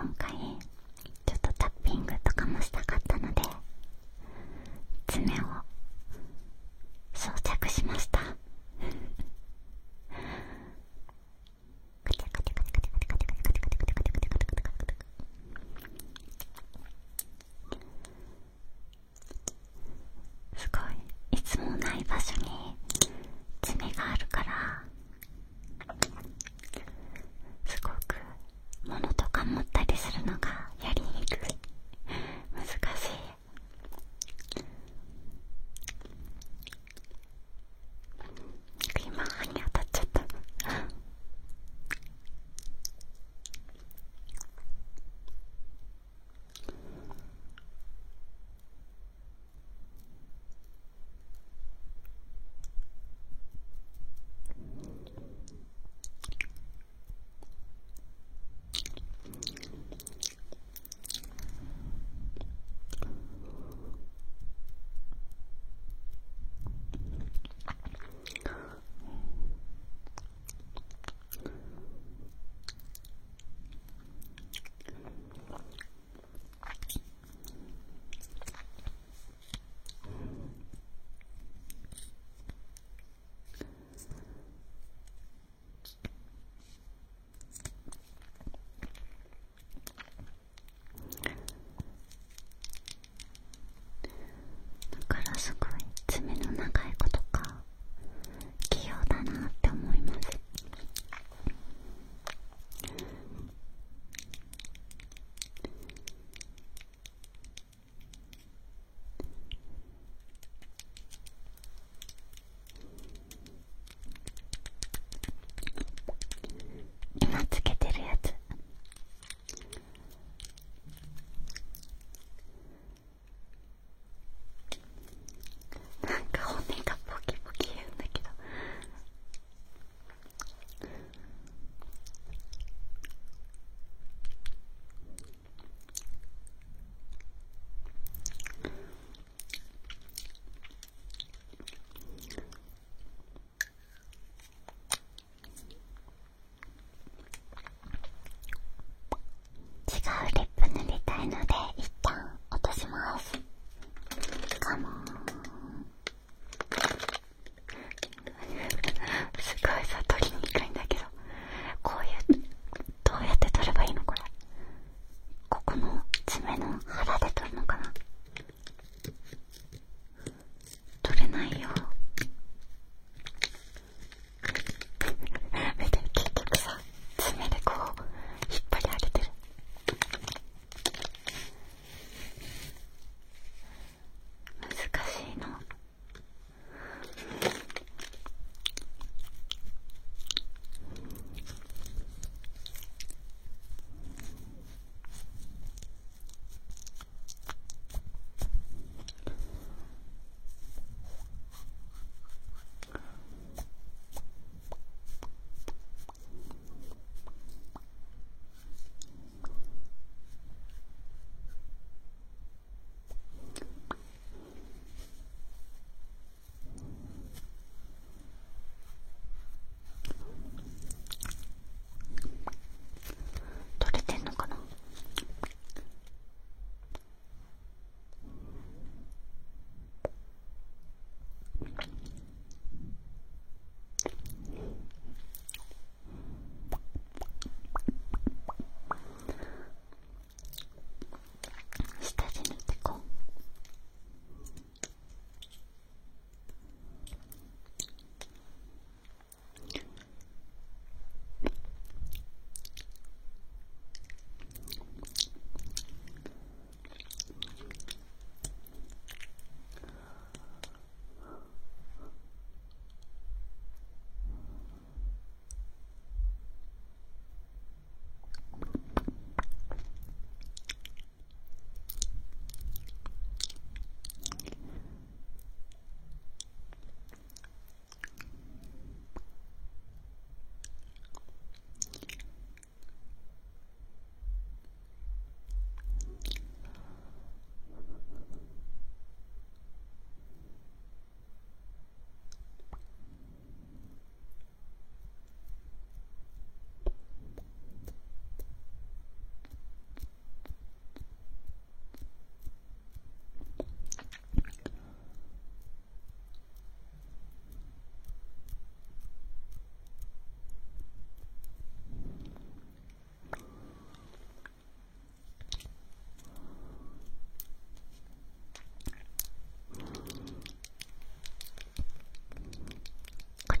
今回ちょっとタッピングとかもしたかったので爪を装着しました。すごいいつもない場所に爪があるから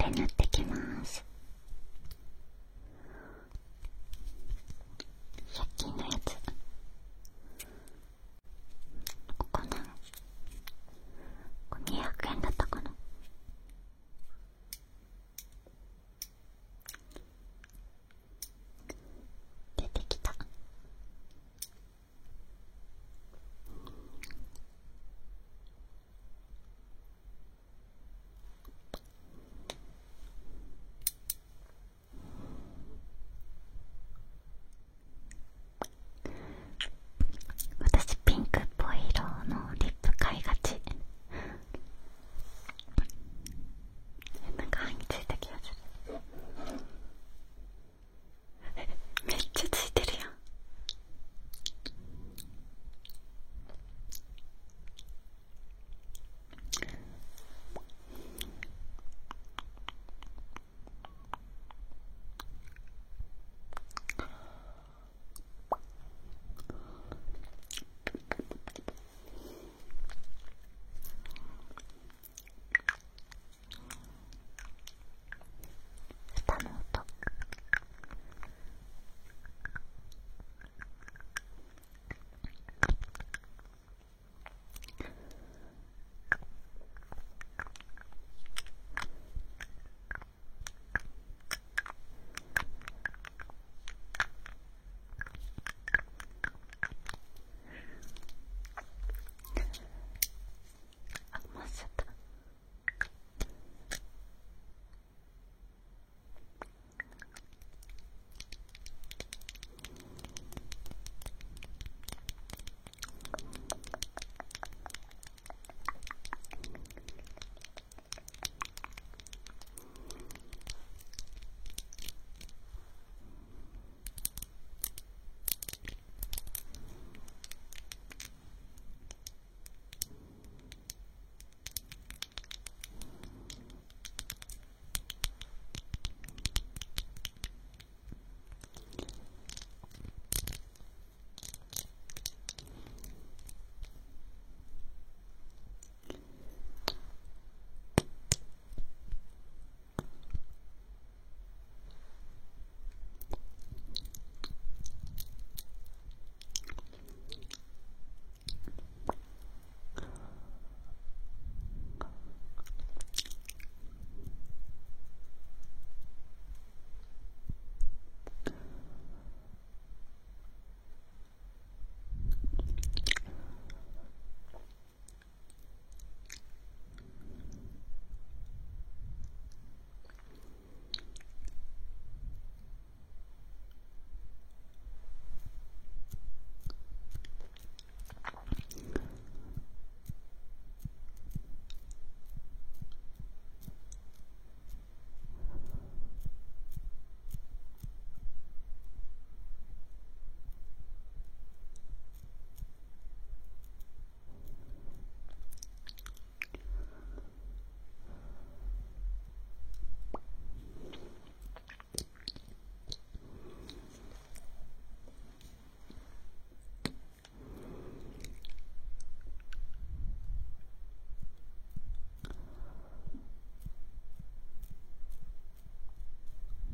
で塗って